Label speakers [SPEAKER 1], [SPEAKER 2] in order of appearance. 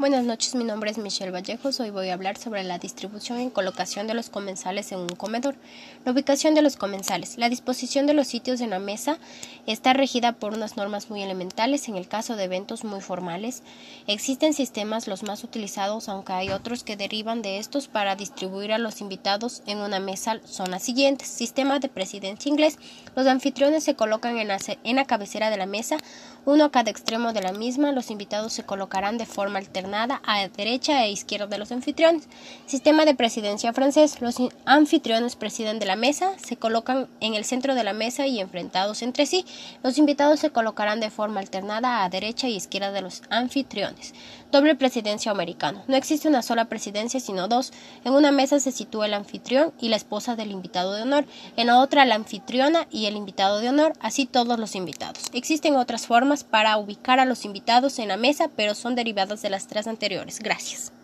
[SPEAKER 1] Buenas noches, mi nombre es Michelle Vallejos. Hoy voy a hablar sobre la distribución y colocación de los comensales en un comedor. La ubicación de los comensales. La disposición de los sitios en la mesa está regida por unas normas muy elementales en el caso de eventos muy formales. Existen sistemas los más utilizados, aunque hay otros que derivan de estos para distribuir a los invitados en una mesa. Son las siguientes. Sistema de presidencia inglés. Los anfitriones se colocan en la, en la cabecera de la mesa, uno a cada extremo de la misma. Los invitados se colocarán de forma a derecha e izquierda de los anfitriones. Sistema de presidencia francés. Los anfitriones presiden de la mesa, se colocan en el centro de la mesa y enfrentados entre sí. Los invitados se colocarán de forma alternada a derecha e izquierda de los anfitriones. Doble presidencia americano. No existe una sola presidencia, sino dos. En una mesa se sitúa el anfitrión y la esposa del invitado de honor. En la otra la anfitriona y el invitado de honor, así todos los invitados. Existen otras formas para ubicar a los invitados en la mesa, pero son derivadas de las tres anteriores. Gracias.